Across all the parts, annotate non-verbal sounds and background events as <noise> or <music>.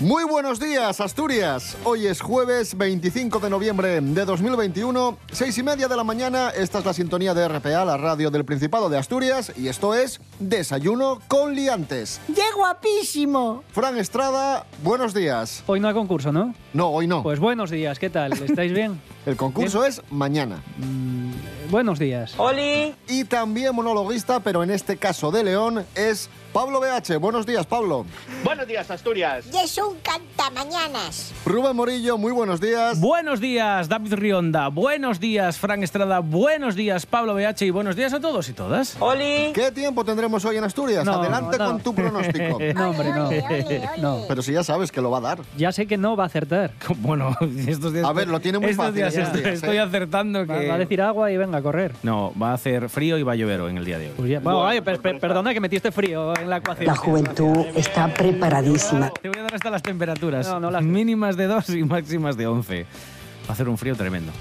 Muy buenos días, Asturias. Hoy es jueves 25 de noviembre de 2021, seis y media de la mañana. Esta es la sintonía de RPA, la radio del Principado de Asturias, y esto es Desayuno con Liantes. ¡Qué guapísimo! Fran Estrada, buenos días. Hoy no hay concurso, ¿no? No, hoy no. Pues buenos días, ¿qué tal? ¿Estáis bien? <laughs> El concurso es mañana. Mm, buenos días. ¡Oli! Y también monologuista, pero en este caso de León, es Pablo BH. Buenos días, Pablo. Buenos días, Asturias. Y es un cantamañanas. Rubén Morillo, muy buenos días. Buenos días, David Rionda. Buenos días, Frank Estrada. Buenos días, Pablo BH. Y buenos días a todos y todas. ¡Oli! ¿Qué tiempo tendremos hoy en Asturias? No, Adelante no. con tu pronóstico. <laughs> no, hombre, no. Ole, ole, ole. No. Pero si ya sabes que lo va a dar. Ya sé que no va a acertar. <laughs> Bueno, estos días. A ver, lo tiene muy estos fácil días estos estoy, días, estoy acertando Va, que. va a decir agua y venga a correr. No, va a hacer frío y va a llover en el día de hoy. Pues ya- bueno, oye, per- per- perdona que metiste frío en la ecuación. La juventud está preparadísima. Te voy a dar hasta las temperaturas. No, no las- Mínimas de 2 y máximas de 11. Va a hacer un frío tremendo.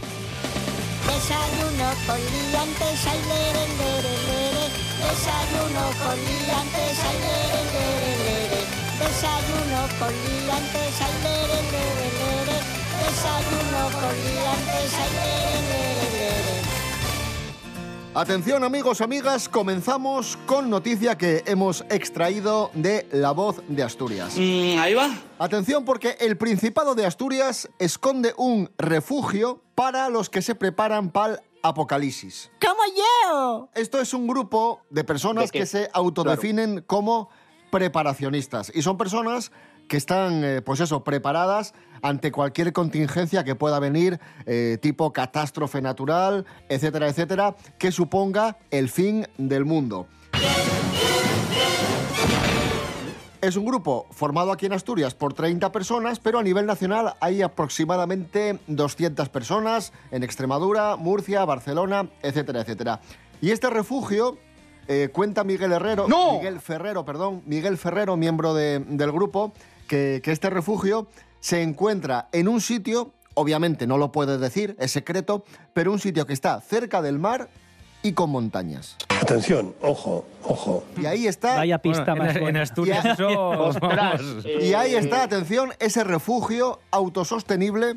Desayuno con liantes, ay, lere, lere, lere. Desayuno con liantes, ay, lere, lere, lere. Desayuno con liantes, ay, lere, lere, lere. Desayuno con liantes, ay, lere. Atención amigos, amigas, comenzamos con noticia que hemos extraído de La Voz de Asturias. ahí va. Atención porque el Principado de Asturias esconde un refugio para los que se preparan para el apocalipsis. ¡Como yo! Esto es un grupo de personas que se autodefinen como preparacionistas y son personas que están, eh, pues eso, preparadas ante cualquier contingencia que pueda venir, eh, tipo catástrofe natural, etcétera, etcétera, que suponga el fin del mundo. Es un grupo formado aquí en Asturias por 30 personas, pero a nivel nacional hay aproximadamente 200 personas en Extremadura, Murcia, Barcelona, etcétera, etcétera. Y este refugio, eh, cuenta Miguel Herrero, Miguel Ferrero, perdón, Miguel Ferrero, miembro de- del grupo, que, que este refugio se encuentra en un sitio, obviamente no lo puede decir, es secreto, pero un sitio que está cerca del mar y con montañas. Atención, ojo, ojo. Y ahí está... Vaya pista Bueno, más en, en buena. Asturias eso. Eh, <laughs> Y ahí está, atención, ese refugio autosostenible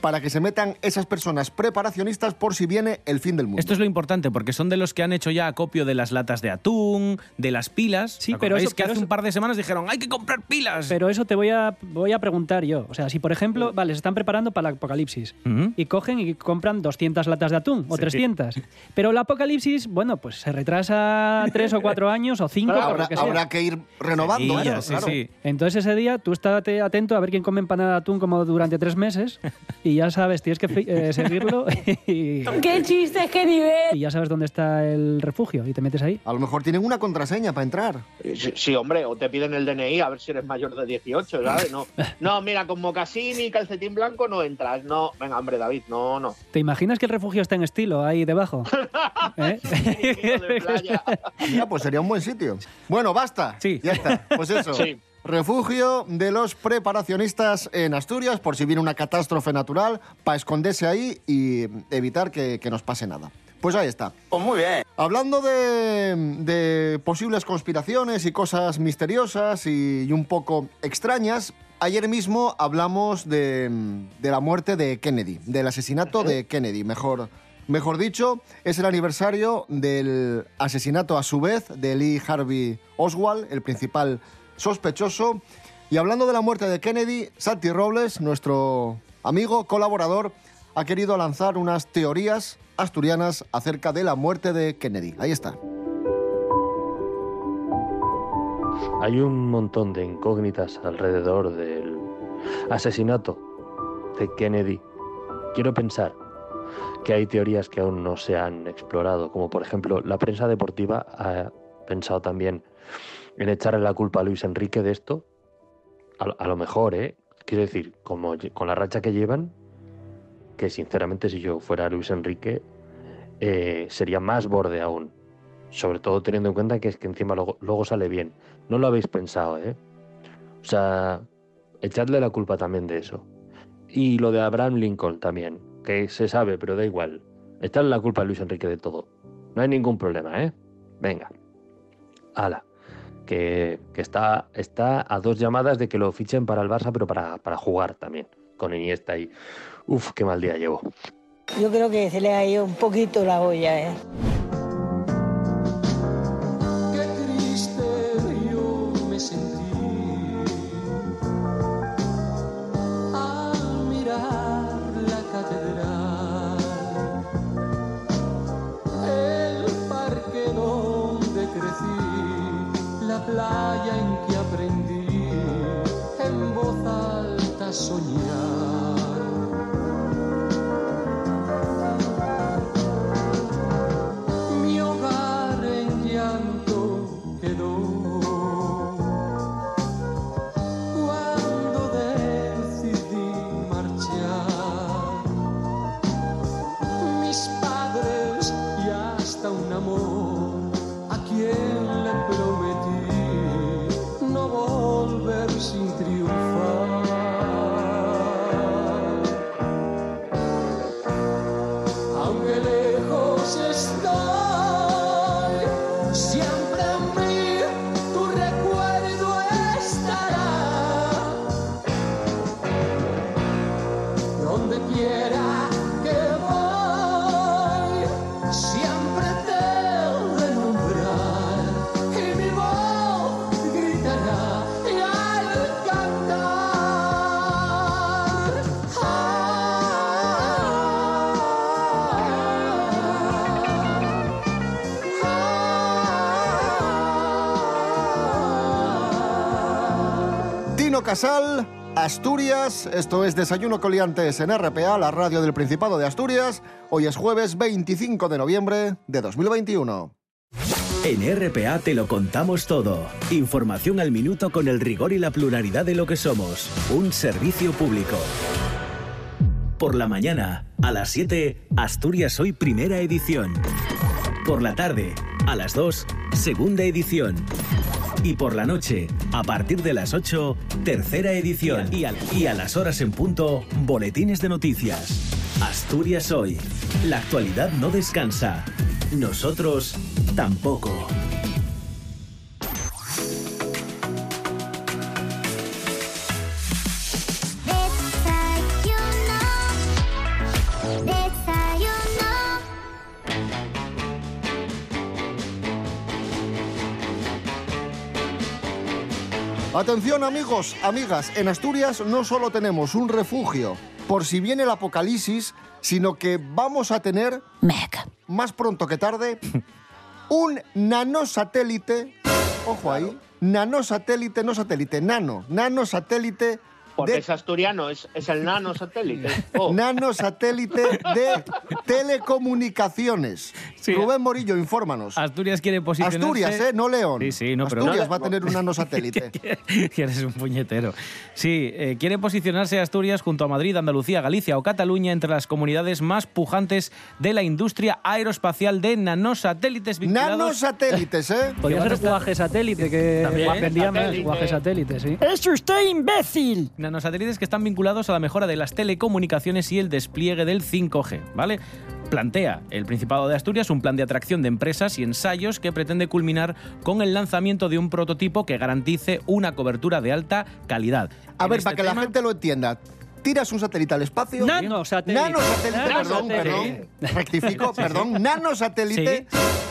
para que se metan esas personas preparacionistas por si viene el fin del mundo. Esto es lo importante, porque son de los que han hecho ya acopio de las latas de atún, de las pilas. Sí, ¿Os pero eso- que pero hace eso- un par de semanas dijeron, hay que comprar pilas. Pero eso te voy a, voy a preguntar yo. O sea, si por ejemplo, vale, se están preparando para el apocalipsis y cogen y compran 200 latas de atún o Sí. 300. Pero el apocalipsis, bueno, pues se retrasa <laughs> 3 o 4 años o 5 por habrá, que sea. habrá que ir renovando. Sí, claro, sí, claro. sí. Entonces ese día tú estate atento a ver quién come empanada de atún como durante tres meses <laughs> y ya sabes, tienes que eh, <laughs> seguirlo y, ¡Qué chistes, qué nivel! y ya sabes dónde está el refugio y te metes ahí. A lo mejor tienen una contraseña para entrar. Sí, sí, hombre, o te piden el DNI a ver si eres mayor de 18, ¿sabes? No, no mira, con mocasín y calcetín blanco no entras. No, venga, hombre, David, no, no. ¿Te imaginas que el refugio está en estilo ahí debajo? <laughs> ¿Eh? Hijo de playa. Mira, pues sería un buen sitio. Bueno, basta. Sí. Ya está. Pues eso. Sí. Refugio de los preparacionistas en Asturias por si viene una catástrofe natural, para esconderse ahí y evitar que, que nos pase nada. Pues ahí está. Pues muy bien. Hablando de, de posibles conspiraciones y cosas misteriosas y, y un poco extrañas, ayer mismo hablamos de, de la muerte de Kennedy, del asesinato de Kennedy, mejor, mejor dicho. Es el aniversario del asesinato a su vez de Lee Harvey Oswald, el principal sospechoso. Y hablando de la muerte de Kennedy, Santi Robles, nuestro amigo, colaborador, ha querido lanzar unas teorías asturianas acerca de la muerte de Kennedy. Ahí está. Hay un montón de incógnitas alrededor del asesinato de Kennedy. Quiero pensar que hay teorías que aún no se han explorado, como por ejemplo la prensa deportiva ha pensado también en echarle la culpa a Luis Enrique de esto. A, lo- mejor, ¿eh? Quiero decir, como con la racha que llevan, que sinceramente si yo fuera Luis Enrique eh, sería más borde aún. Sobre todo teniendo en cuenta que es que encima luego, luego sale bien. No lo habéis pensado, ¿eh? O sea, echadle la culpa también de eso. Y lo de Abraham Lincoln también, que se sabe, pero da igual. Echadle la culpa a Luis Enrique de todo. No hay ningún problema, ¿eh? Venga. Hala. Que, está, está a dos llamadas de que lo fichen para el Barça, pero para, para jugar también. Con Iniesta y... Uf, qué mal día llevo. Yo creo que se le ha ido un poquito la olla, ¿eh? Playa en que aprendí en voz alta a soñar. Casal, Asturias. Esto es Desayuno Coliantes en RPA, la radio del Principado de Asturias. Hoy es jueves 25 de noviembre de 2021. En RPA te lo contamos todo. Información al minuto con el rigor y la pluralidad de lo que somos. Un servicio público. Por la mañana, a las 7, Asturias Hoy Primera Edición. Por la tarde, a las 2, Segunda Edición. Y por la noche, a partir de las 8, Tercera Edición. Y a, y a las horas en punto, Boletines de Noticias. Asturias Hoy. La actualidad no descansa. Nosotros tampoco. Atención amigos, amigas, en Asturias no solo tenemos un refugio por si viene el apocalipsis, sino que vamos a tener, más pronto que tarde, <laughs> un nanosatélite, ojo ahí, nanosatélite, no satélite, nano, nanosatélite Porque de es asturiano, es, es el nano satélite. <laughs> Oh. nanosatélite de telecomunicaciones. Rubén Morillo, infórmanos. Asturias quiere posicionarse... Asturias, ¿eh? No León. Sí, sí, no, pero... Asturias va a tener un nanosatélite. <laughs> que eres un puñetero. Sí, eh, quiere posicionarse Asturias junto a Madrid, Andalucía, Galicia o Cataluña entre las comunidades más pujantes de la industria aeroespacial de nanosatélites vinculados... Nanosatélites, ¿eh? <laughs> Podría ser guaje satélite, que También, más satélite. guaje satélite, sí. ¡Es usted imbécil! Nanosatélites que están vinculados a la mejora de las telecomunicaciones y el despliegue del 5G, ¿vale? Plantea el Principado de Asturias un plan de atracción de empresas y ensayos que pretende culminar con el lanzamiento de un prototipo que garantice una cobertura de alta calidad. A En ver, este para que la gente lo entienda. Tiras un satélite al espacio. Nanosatélite. Nanosatélite, perdón, perdón. Rectifico, perdón. Nanosatélite.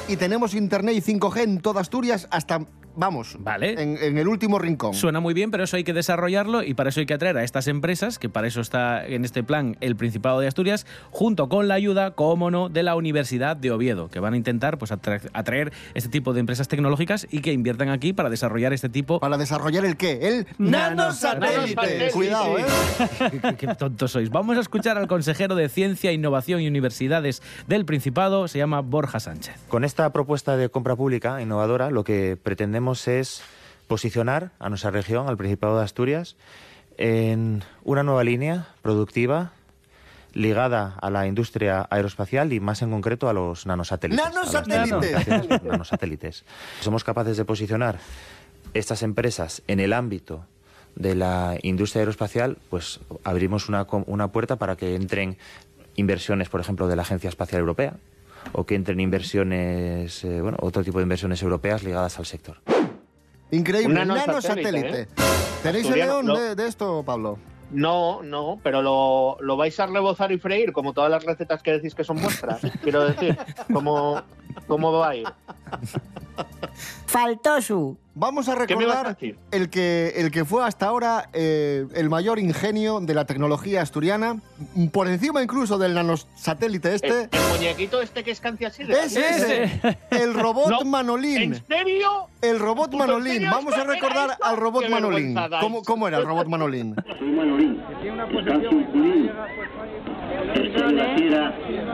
Y tenemos internet y 5G en toda Asturias hasta, vamos, Vale. en, en el último rincón. Suena muy bien, pero eso hay que desarrollarlo y para eso hay que atraer a estas empresas, que para eso está en este plan el Principado de Asturias, junto con la ayuda, como no, de la Universidad de Oviedo, que van a intentar pues, atra- atraer este tipo de empresas tecnológicas y que inviertan aquí para desarrollar este tipo... ¿Para desarrollar el qué? El nanosatélite. Nanosatélite. Cuidado, ¿eh? <laughs> qué, qué tontos sois. Vamos a escuchar al consejero de Ciencia, Innovación y Universidades del Principado, se llama Borja Sánchez. Con esta propuesta de compra pública innovadora, lo que pretendemos es posicionar a nuestra región, al Principado de Asturias, en una nueva línea productiva ligada a la industria aeroespacial y más en concreto a los nanosatélites. a las nanosatélites. Somos capaces de posicionar estas empresas en el ámbito de la industria aeroespacial, pues abrimos una, una puerta para que entren inversiones, por ejemplo, de la Agencia Espacial Europea o que entren inversiones, eh, bueno, otro tipo de inversiones europeas ligadas al sector. Increíble. Un nanosatélite. nanosatélite, ¿eh? ¿Tenéis el león no. de, de esto, Pablo? No, no, pero lo, lo vais a rebozar y freír, como todas las recetas que decís que son vuestras. <laughs> Quiero decir, ¿cómo, cómo va a ir? Faltó su. Vamos a ¿Qué me vas a recordar el que, el que fue hasta ahora eh, el mayor ingenio de la tecnología asturiana, por encima incluso del nanosatélite este. ¿El, el muñequito este que es canciaside? Ese, ese, <laughs> el robot No, Manolín. ¿En serio? El robot ¿Puto en Manolín. serio? Vamos a ¿Esto era recordar al robot Qué Manolín. ¿Cómo, cómo era el robot Manolín? <laughs> Soy Manolín.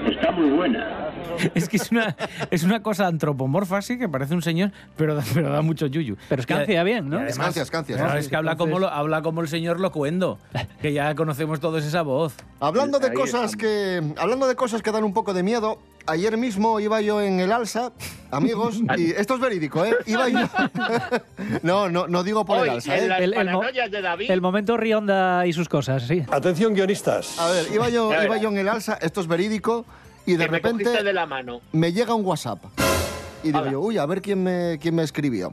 Está muy buena. <laughs> Es que es una, es una cosa antropomorfa, sí, que parece un señor, pero, da- pero da mucho yuyu. Pero es cancia bien, ¿no? y además- Escancia, escancia, Claro, sí, es que habla como, lo, habla como el señor Locuendo, que ya conocemos todos esa voz. Hablando de cosas que hablando de cosas que dan un poco de miedo, ayer mismo iba yo en el alza, amigos, <laughs> y esto es verídico, ¿eh? Iba yo <laughs> No, no no digo por Hoy, el ¿eh? El- el mo- paranoias de David, El momento Rionda y sus cosas, sí. Atención, guionistas. A ver, iba yo iba yo en el alza, esto es verídico y de que me repente cogiste de la mano. me llega un WhatsApp. Y digo yo, uy, a ver quién me, quién me escribió.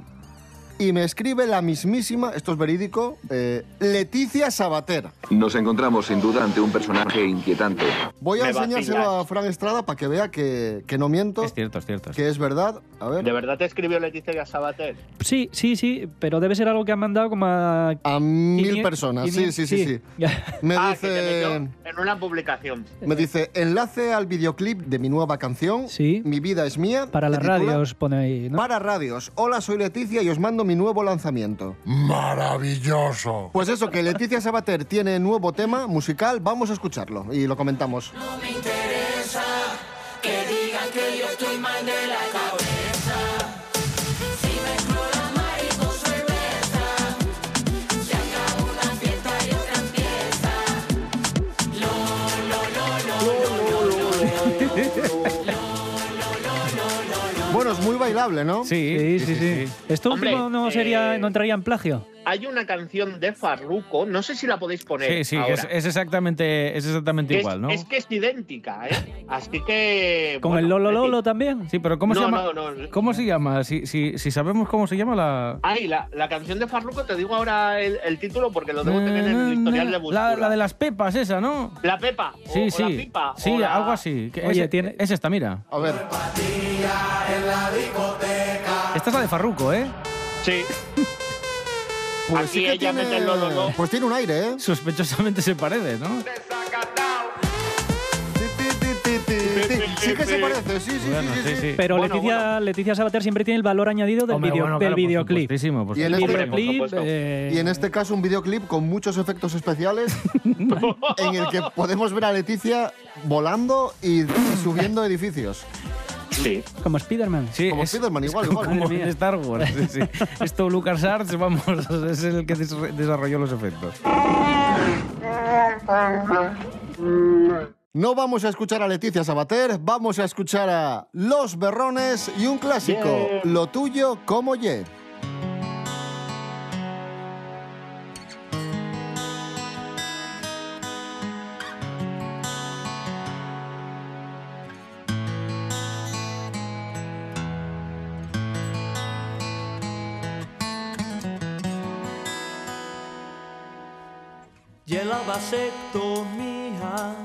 Y me escribe la mismísima, esto es verídico, eh, Leticia Sabater. Nos encontramos sin duda ante un personaje inquietante. Voy a Me enseñárselo vacilas. a Fran Estrada para que vea que, que no miento, Es cierto, es cierto. que es verdad. A ver. ¿De verdad te escribió Leticia Sabater? Sí, sí, sí, pero debe ser algo que han mandado como a... A mil 500, personas, sí, sí, sí, sí. <laughs> Me ah, dice, en una publicación. me dice, enlace al videoclip de mi nueva canción, Sí. Mi vida es mía. Para las titula radios pone ahí, ¿no? Para radios. Hola, soy Leticia y os mando mi nuevo lanzamiento. Maravilloso. Pues eso, que Leticia Sabater tiene nuevo tema musical, vamos a escucharlo y lo comentamos. ¿No? Sí, Sí, sí, sí. ¿Esto Hombre, último no sería, eh, no entraría en plagio? Hay una canción de Farruko, no sé si la podéis poner. Sí, sí, ahora. es, es exactamente, es exactamente es- igual, ¿no? Es que es idéntica, ¿eh? Así que. ¿Con bueno, el Lolo decir, Lolo también? Sí, pero ¿cómo se llama? no, no. ¿Cómo se llama? Si, si, si sabemos cómo se llama la... Ay, la, la canción de Farruko, te digo ahora el, el título porque lo debo tener en el historial de búsqueda. la, la de las pepas, esa, ¿no? La Pepa. o- Sí, o sí. la pipa. sí, o la- algo así. Que Oye, es, tiene- es esta, mira. A ver. Esta es la de Farruko, ¿eh? Sí. Pues Aquí sí que ella tiene, mete el Lolo. Pues tiene un aire, ¿eh? Sospechosamente se parece, ¿no? Sí que se parece, sí, sí, Bueno, sí, sí, sí. Pero Bueno, Leticia, Leticia Sabater siempre tiene el valor añadido del, Hombre, video- bueno, del claro, por videoclip. por Y en este- videoclip, eh, Y en este caso un videoclip con muchos efectos especiales <laughs> en el que podemos ver a Leticia volando y subiendo <laughs> edificios. Sí. como Spiderman. Sí, Como es- Spiderman, igual, como en. Star Wars. sí, sí. <laughs> Esto LucasArts, vamos, <laughs> es el que des- desarrolló los efectos. No vamos a escuchar a Leticia Sabater, vamos a escuchar a Los Berrones y un clásico, Lo tuyo como ye. La vasectomía,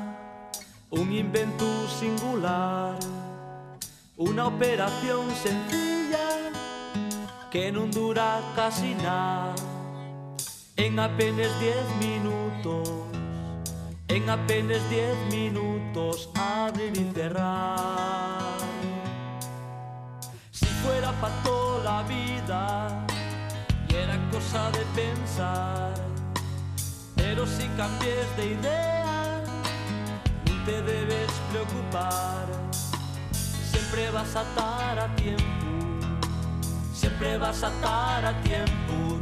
un invento singular, una operación sencilla que no dura casi nada. En apenas 10 minutos, en apenas 10 minutos, abrir y cerrar. Si fuera para toda la vida, y era cosa de pensar. Pero si cambies de idea, no te debes preocupar. Siempre vas a estar a tiempo, siempre vas a estar a tiempo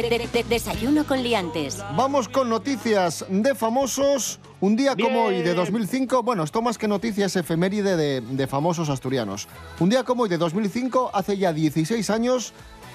De- de- de- desayuno con liantes. Vamos con noticias de famosos. Un día como hoy de 2005, bueno, esto más que noticias efeméride de, de famosos asturianos. Un día como hoy de 2005, hace ya 16 años,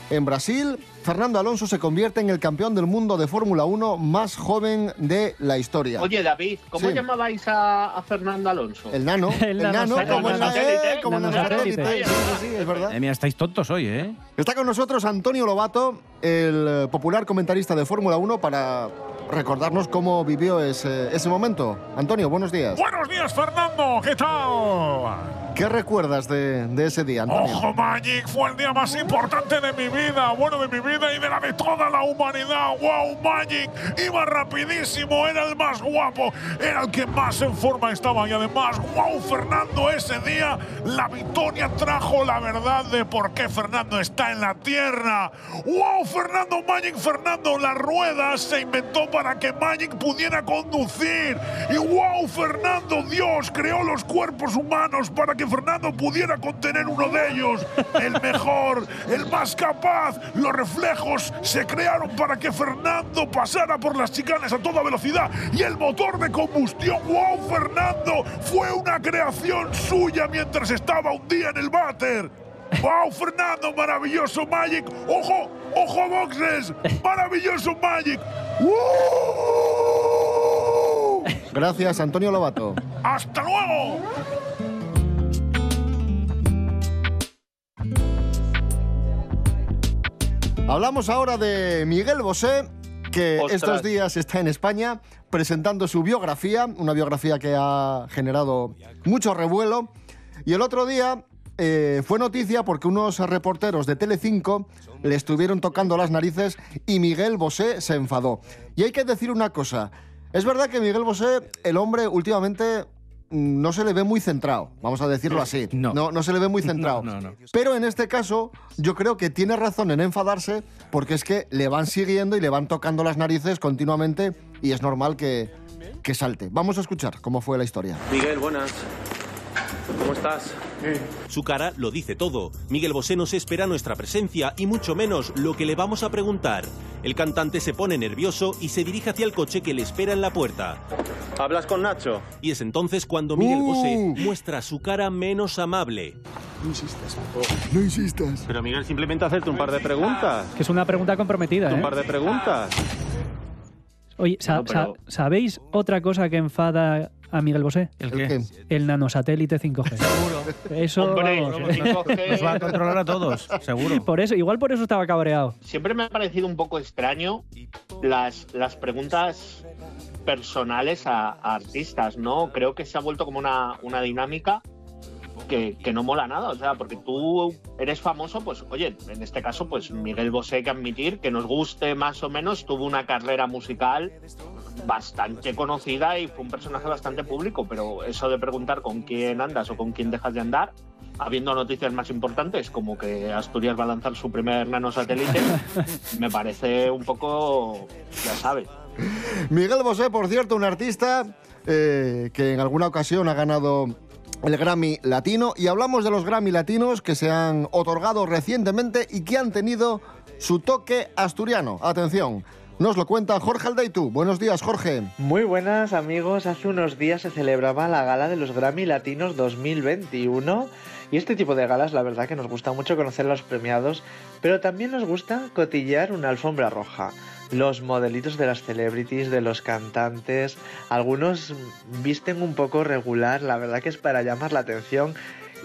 en Brasil, Fernando Alonso se convierte en el campeón del mundo de Fórmula 1 más joven de la historia. Oye, David, ¿cómo Sí. llamabais a, a Fernando Alonso? El nano, <laughs> el, nano, como en la. E, como en sí, es verdad. Eh, mira, estáis tontos hoy, ¿eh? Está con nosotros Antonio Lobato, el eh, popular comentarista de Fórmula 1, para recordarnos cómo vivió ese, ese momento. Antonio, buenos días. Buenos días, Fernando. ¿Qué tal? ¿Qué recuerdas de, ese día, Antonio? Ojo, Magic, fue el día más importante de mi vida, bueno, de mi vida y de la de toda la humanidad. ¡Wow, Magic! Iba rapidísimo, era el más guapo, era el que más en forma estaba y además, ¡wow, Fernando! Ese día la victoria trajo la verdad de por qué Fernando está en la tierra. ¡Wow, Fernando Magic! Fernando, las ruedas se inventó para que Magic pudiera conducir. Y ¡wow, Fernando! Dios creó los cuerpos humanos para que Fernando pudiera contener uno de ellos. El mejor, el más capaz. Los reflejos se crearon para que Fernando pasara por las chicanas a toda velocidad. Y el motor de combustión, ¡wow, Fernando! Fue una creación suya mientras estaba un día en el váter. ¡Wow, Fernando! ¡Maravilloso Magic! ¡Ojo! ¡Ojo, boxes! ¡Maravilloso Magic! ¡Uh! Gracias, Antonio Lobato. ¡Hasta luego! Hablamos ahora de Miguel Bosé, que Ostras. estos días está en España presentando su biografía, una biografía que ha generado mucho revuelo. Y el otro día eh, fue noticia porque unos reporteros de Telecinco le estuvieron tocando las narices y Miguel Bosé se enfadó. Y hay que decir una cosa. Es verdad que Miguel Bosé, el hombre, últimamente no se le ve muy centrado, vamos a decirlo así. No, no, se le ve muy <laughs> centrado. No, no, no. Pero en este caso, yo creo que tiene razón en enfadarse porque es que le van siguiendo y le van tocando las narices continuamente y es normal que, que salte. Vamos a escuchar cómo fue la historia. Miguel, buenas. ¿Cómo estás? Su cara lo dice todo. Miguel Bosé no se espera nuestra presencia y mucho menos lo que le vamos a preguntar. El cantante se pone nervioso y se dirige hacia el coche que le espera en la puerta. ¿Hablas con Nacho? Y es entonces cuando Miguel Uh. Bosé muestra su cara menos amable. No insistas. No insistas. Pero Miguel, simplemente hacerte un par de preguntas. Que es una pregunta comprometida, Un ¿eh? par de preguntas. Oye, sa- No, pero- sa- ¿sabéis otra cosa que enfada a Miguel Bosé? ¿El qué? El nanosatélite 5G. <laughs> Seguro. Eso, Hombre, vamos. el 5G Nos va a controlar a todos, seguro. Por eso, igual por eso estaba cabreado. Siempre me ha parecido un poco extraño las, las preguntas personales a, a artistas, ¿no? Creo que se ha vuelto como una, una dinámica que, que no mola nada, o sea, porque tú eres famoso, pues oye, en este caso, pues Miguel Bosé, hay que admitir que nos guste más o menos, tuvo una carrera musical bastante conocida y fue un personaje bastante público, pero eso de preguntar con quién andas o con quién dejas de andar, habiendo noticias más importantes como que Asturias va a lanzar su primer nanosatélite, <laughs> me parece un poco, ya sabes. Miguel Bosé, por cierto, un artista eh, que en alguna ocasión ha ganado el Grammy Latino y hablamos de los Grammy Latinos que se han otorgado recientemente y que han tenido su toque asturiano. Atención, nos lo cuenta Jorge Aldeitu. Buenos días, Jorge. Muy buenas amigos, hace unos días se celebraba la gala de los Grammy Latinos 2021 y este tipo de galas la verdad que nos gusta mucho conocer a los premiados, pero también nos gusta cotillar una alfombra roja. Los modelitos de las celebrities, de los cantantes, algunos visten un poco regular, la verdad que es para llamar la atención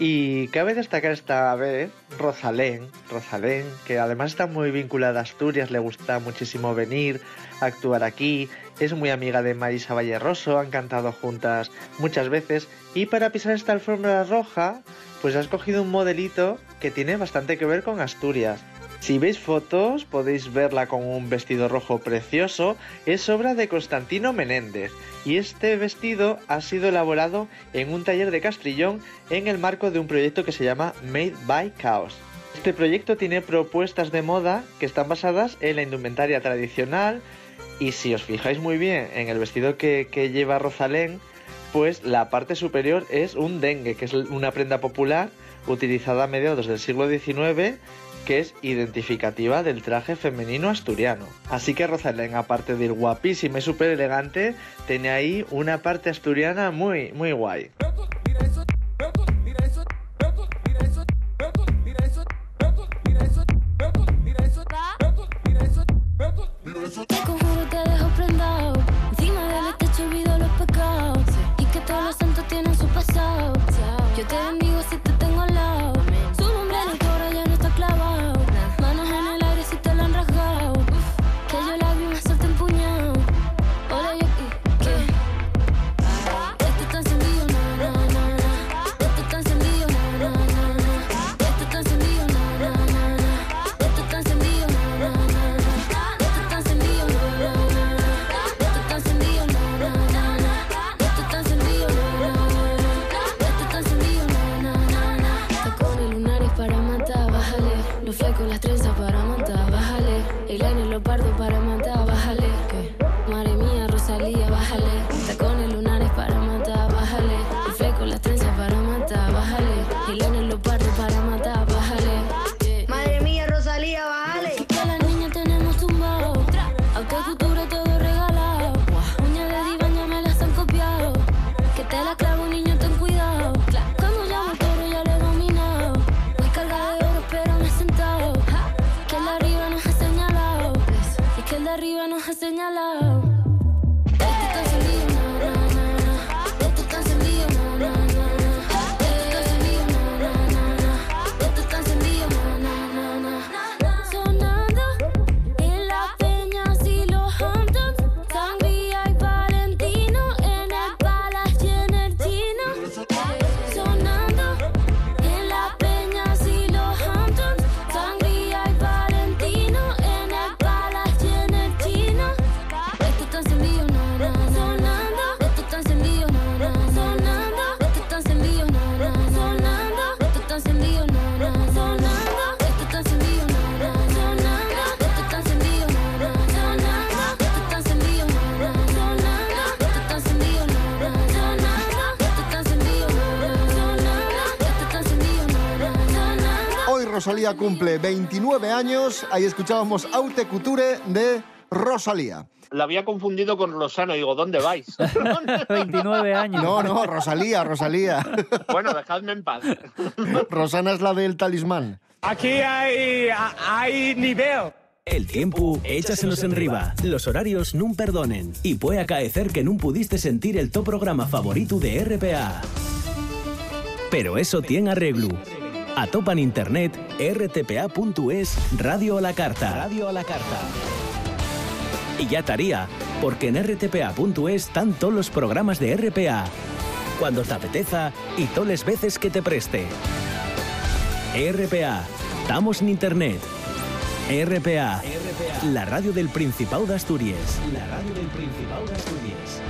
y cabe destacar esta vez Rosalén, Rosalén, que además está muy vinculada a Asturias, le gusta muchísimo venir, actuar aquí, es muy amiga de Marisa Valleroso, han cantado juntas muchas veces y para pisar esta alfombra roja, pues has cogido un modelito que tiene bastante que ver con Asturias. Si veis fotos podéis verla con un vestido rojo precioso, es obra de Constantino Menéndez. Y este vestido ha sido elaborado en un taller de Castrillón en el marco de un proyecto que se llama Made by Chaos. Este proyecto tiene propuestas de moda que están basadas en la indumentaria tradicional. Y si os fijáis muy bien en el vestido que, que lleva Rosalén, pues la parte superior es un dengue, que es una prenda popular utilizada a mediados del siglo XIX que es identificativa del traje femenino asturiano. Así que Rosalén, aparte de ir guapísima y súper elegante, tiene ahí una parte asturiana muy, muy guay. Rosalía cumple 29 años. Ahí escuchábamos Aute Couture de Rosalía. La había confundido con Rosano. Digo, ¿dónde vais? <laughs> 29 años. No, no, Rosalía, Rosalía. bueno, dejadme en paz. <laughs> Rosana es la del talismán. Aquí hay, hay nivel. El tiempo, échaselos en riba. Los horarios nun perdonen. Y puede acaecer que nun pudiste sentir el top programa favorito de RPA. Pero eso tiene arreglo. A internet rtpa.es Radio a la Carta. Radio a la Carta. Y ya estaría, porque en rtpa.es están todos los programas de RPA. Cuando te apeteza y todas las veces que te preste. RPA. Estamos en internet. RPA. La radio del Principado de Asturias. La radio del Principado de Asturias.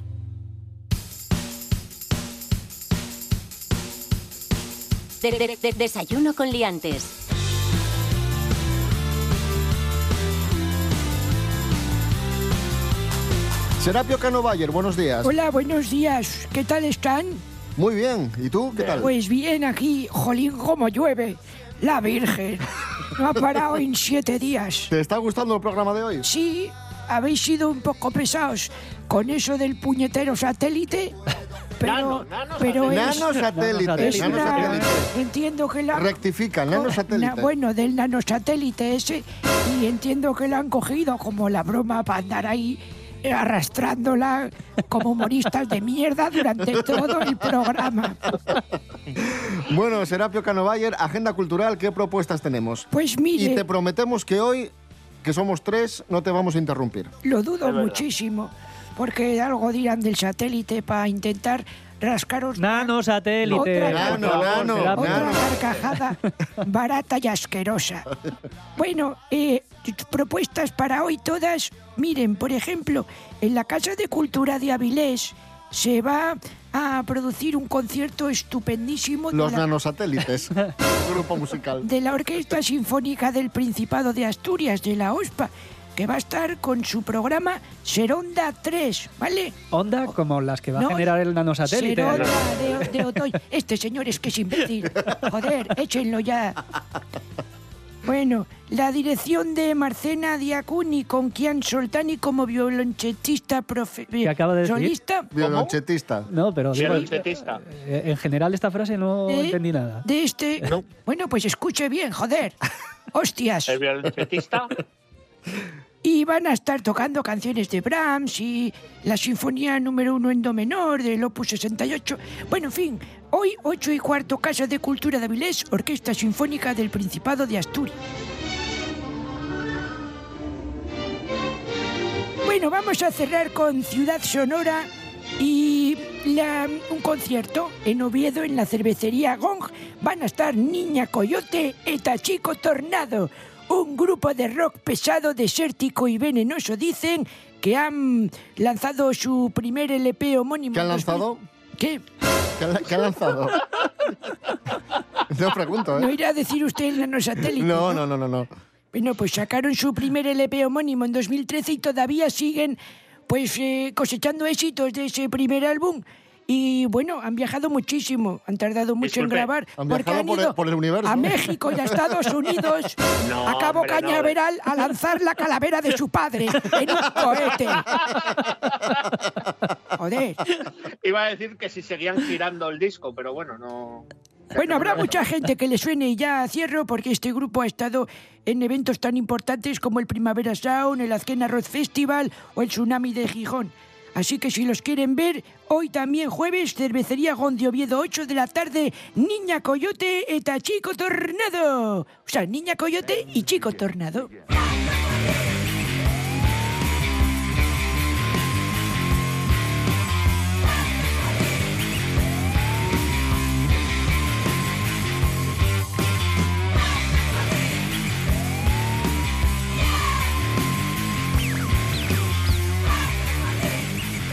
De- de- de- desayuno con liantes. Serapio Cano Bayer, buenos días. Hola, buenos días. ¿Qué tal están? Muy bien. ¿Y tú qué tal? Pues bien, aquí, jolín, como llueve. La Virgen. No ha parado en siete días. ¿Te está gustando el programa de hoy? Sí, habéis sido un poco pesados con eso del puñetero satélite. Pero, pero es, Nanosatélite, es una- nanosatélite. entiendo que la Rectifica, nanosatélite. na- bueno, del nanosatélite ese y entiendo que la han cogido como la broma para andar ahí arrastrándola como humoristas de mierda durante todo el programa. Bueno, Serapio Cano Bayer, agenda cultural, ¿qué propuestas tenemos? Pues mire- Y te prometemos que hoy, que somos tres, no te vamos a interrumpir. Lo dudo muchísimo, porque algo dirán del satélite para intentar rascaros Nanosatélite. Otra, Nano, otra- nano, otra nano. carcajada <laughs> barata y asquerosa. Bueno, eh, propuestas para hoy todas. Miren, por ejemplo, en la Casa de Cultura de Avilés se va a producir un concierto estupendísimo de Los la- nanosatélites. Un <laughs> grupo musical. de la Orquesta Sinfónica del Principado de Asturias, de la OSPA, que va a estar con su programa Seronda 3, ¿vale? Onda como las que va No, a generar el nanosatélite. Seronda de, de Otoy. Este señor es que es imbécil. Joder, échenlo ya. Bueno, la dirección de Marcena Diacuni con Kian Soltani como violonchetista profe ¿Qué acaba de decir? solista. Violonchetista. No, pero Violonchetista. eh, en general esta frase no ¿Eh? entendí nada. De este. Bueno, pues escuche bien, joder. <laughs> Hostias. El violonchetista. Y van a estar tocando canciones de Brahms y la Sinfonía número uno en Do menor del Opus 68. Bueno, en fin, hoy 8 y cuarto Casa de Cultura de Avilés, Orquesta Sinfónica del Principado de Asturias. Bueno, vamos a cerrar con Ciudad Sonora y un concierto en Oviedo en la cervecería Gong. Van a estar Niña Coyote y Tachico Tornado, un grupo de rock pesado, desértico y venenoso, dicen, que han lanzado su primer LP homónimo. ¿Qué han en 2000. lanzado? ¿Qué? ¿Qué han, lanzado? <laughs> No pregunto, ¿No ¿eh? irá a decir usted el nanosatélite? No, no, no, no, no. Bueno, pues sacaron su primer LP homónimo en 2013 y todavía siguen pues eh, cosechando éxitos de ese primer álbum. Y bueno, han viajado muchísimo, han tardado mucho en grabar. han porque viajado han por el- ido por el universo. a México y a Estados <laughs> Unidos, No, a Cabo hombre, no. Cañaveral, a lanzar la calavera de su padre en un cohete. Joder. Iba a decir que si seguían girando el disco, pero bueno, no. Bueno, habrá mucha gente que le suene y ya cierro porque este grupo ha estado en eventos tan importantes como el Primavera Sound, el Azquena Rock Festival o el Tsunami de Gijón. Así que si los quieren ver, hoy también jueves, Cervecería Gondi Oviedo, 8 de la tarde, Niña Coyote eta Chico Tornado. O sea, Niña Coyote y Chico Tornado.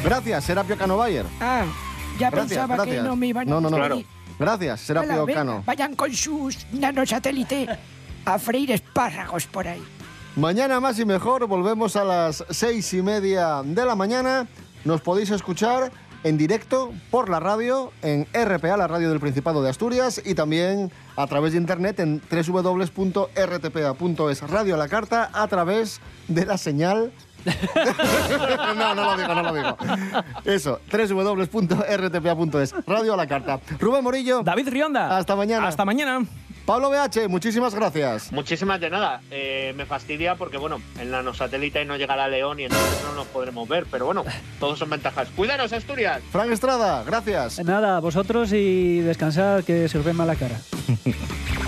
Gracias, Serapio Cano Bayer. Ah, ya Gracias, pensaba gracias. que no me iban a No, no, no. despedir. Gracias, Serapio venga, Cano. Vayan con sus nanosatélites a freír espárragos por ahí. Mañana más y mejor, volvemos a las seis y media de la mañana. Nos podéis escuchar en directo por la radio, en RPA, la radio del Principado de Asturias, y también a través de internet en www.rtpa.es, radio a la carta, a través de la señal... <laughs> no, no lo digo, no lo digo. Eso, www.rtpa.es, radio a la carta. Rubén Morillo. David Rionda. Hasta mañana. Hasta mañana. Pablo BH, muchísimas gracias. Muchísimas de nada. Eh, me fastidia porque, bueno, el nanosatélite no llegará a León y entonces no nos podremos ver. Pero bueno, todos son ventajas. Cuídanos, Asturias. Frank Estrada, gracias. Nada, vosotros y descansad que se os ve mala cara. <laughs>